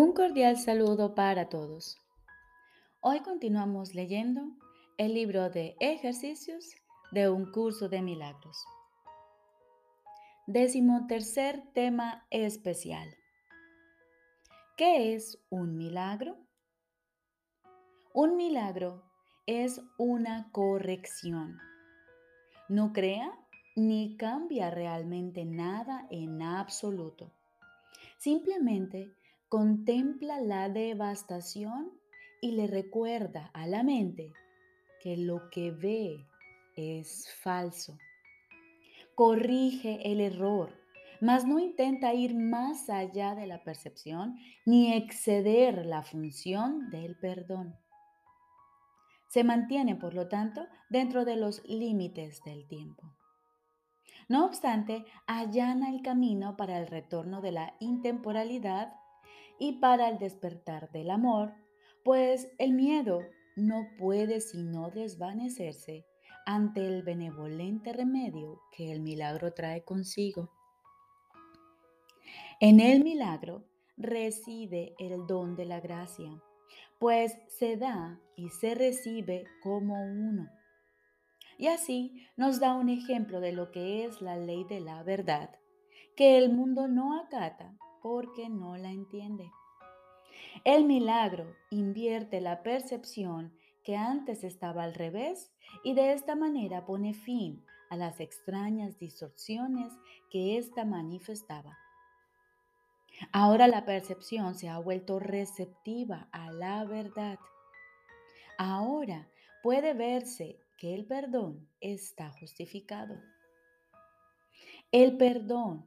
Un cordial saludo para todos. Hoy continuamos leyendo el libro de ejercicios de un curso de milagros. Décimo tercer tema especial. ¿Qué es un milagro? Un milagro es una corrección. No crea ni cambia realmente nada en absoluto. Simplemente contempla la devastación y le recuerda a la mente que lo que ve es falso. Corrige el error, mas no intenta ir más allá de la percepción ni exceder la función del perdón. Se mantiene, por lo tanto, dentro de los límites del tiempo. No obstante, allana el camino para el retorno de la intemporalidad y para el despertar del amor, pues el miedo no puede sino desvanecerse ante el benevolente remedio que el milagro trae consigo. En el milagro reside el don de la gracia, pues se da y se recibe como uno. Y así nos da un ejemplo de lo que es la ley de la verdad, que el mundo no acata porque no la entiende. El milagro invierte la percepción que antes estaba al revés y de esta manera pone fin a las extrañas distorsiones que ésta manifestaba. Ahora la percepción se ha vuelto receptiva a la verdad. Ahora puede verse que el perdón está justificado. El perdón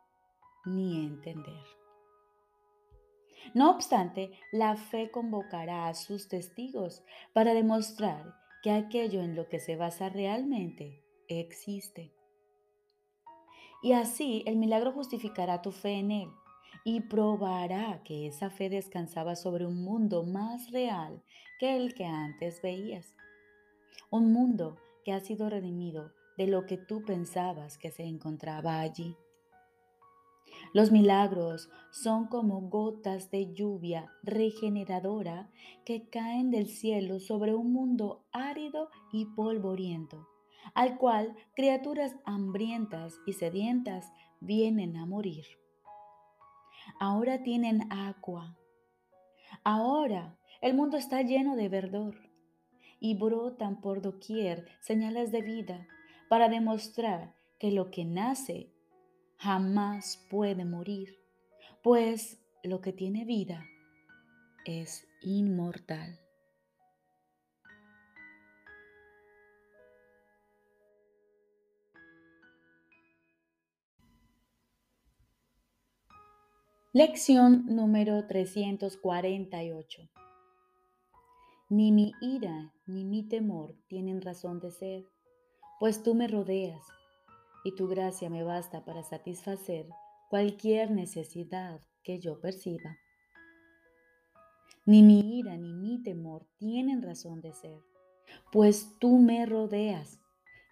ni entender. No obstante, la fe convocará a sus testigos para demostrar que aquello en lo que se basa realmente existe. Y así el milagro justificará tu fe en él y probará que esa fe descansaba sobre un mundo más real que el que antes veías. Un mundo que ha sido redimido de lo que tú pensabas que se encontraba allí. Los milagros son como gotas de lluvia regeneradora que caen del cielo sobre un mundo árido y polvoriento, al cual criaturas hambrientas y sedientas vienen a morir. Ahora tienen agua. Ahora el mundo está lleno de verdor y brotan por doquier señales de vida para demostrar que lo que nace jamás puede morir, pues lo que tiene vida es inmortal. Lección número 348. Ni mi ira ni mi temor tienen razón de ser, pues tú me rodeas y tu gracia me basta para satisfacer cualquier necesidad que yo perciba. Ni mi ira ni mi temor tienen razón de ser, pues tú me rodeas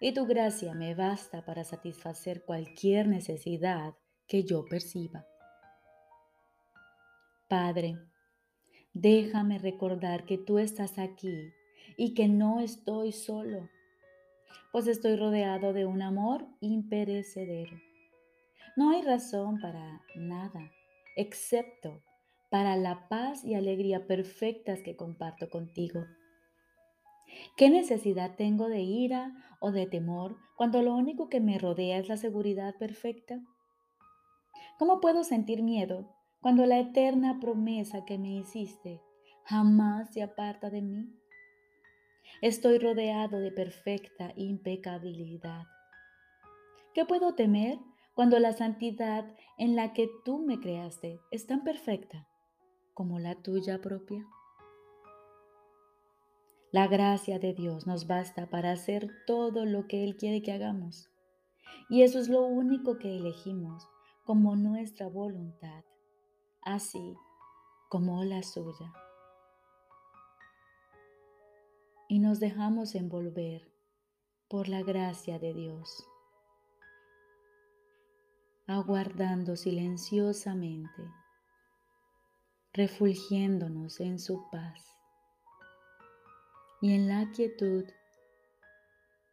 y tu gracia me basta para satisfacer cualquier necesidad que yo perciba. Padre, déjame recordar que tú estás aquí y que no estoy solo pues estoy rodeado de un amor imperecedero. No hay razón para nada, excepto para la paz y alegría perfectas que comparto contigo. ¿Qué necesidad tengo de ira o de temor cuando lo único que me rodea es la seguridad perfecta? ¿Cómo puedo sentir miedo cuando la eterna promesa que me hiciste jamás se aparta de mí? Estoy rodeado de perfecta impecabilidad. ¿Qué puedo temer cuando la santidad en la que tú me creaste es tan perfecta como la tuya propia? La gracia de Dios nos basta para hacer todo lo que Él quiere que hagamos. Y eso es lo único que elegimos como nuestra voluntad, así como la suya. Y nos dejamos envolver por la gracia de Dios, aguardando silenciosamente, refulgiéndonos en su paz. Y en la quietud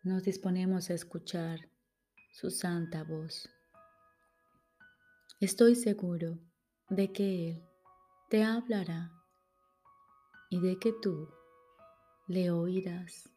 nos disponemos a escuchar su santa voz. Estoy seguro de que Él te hablará y de que tú le oirás.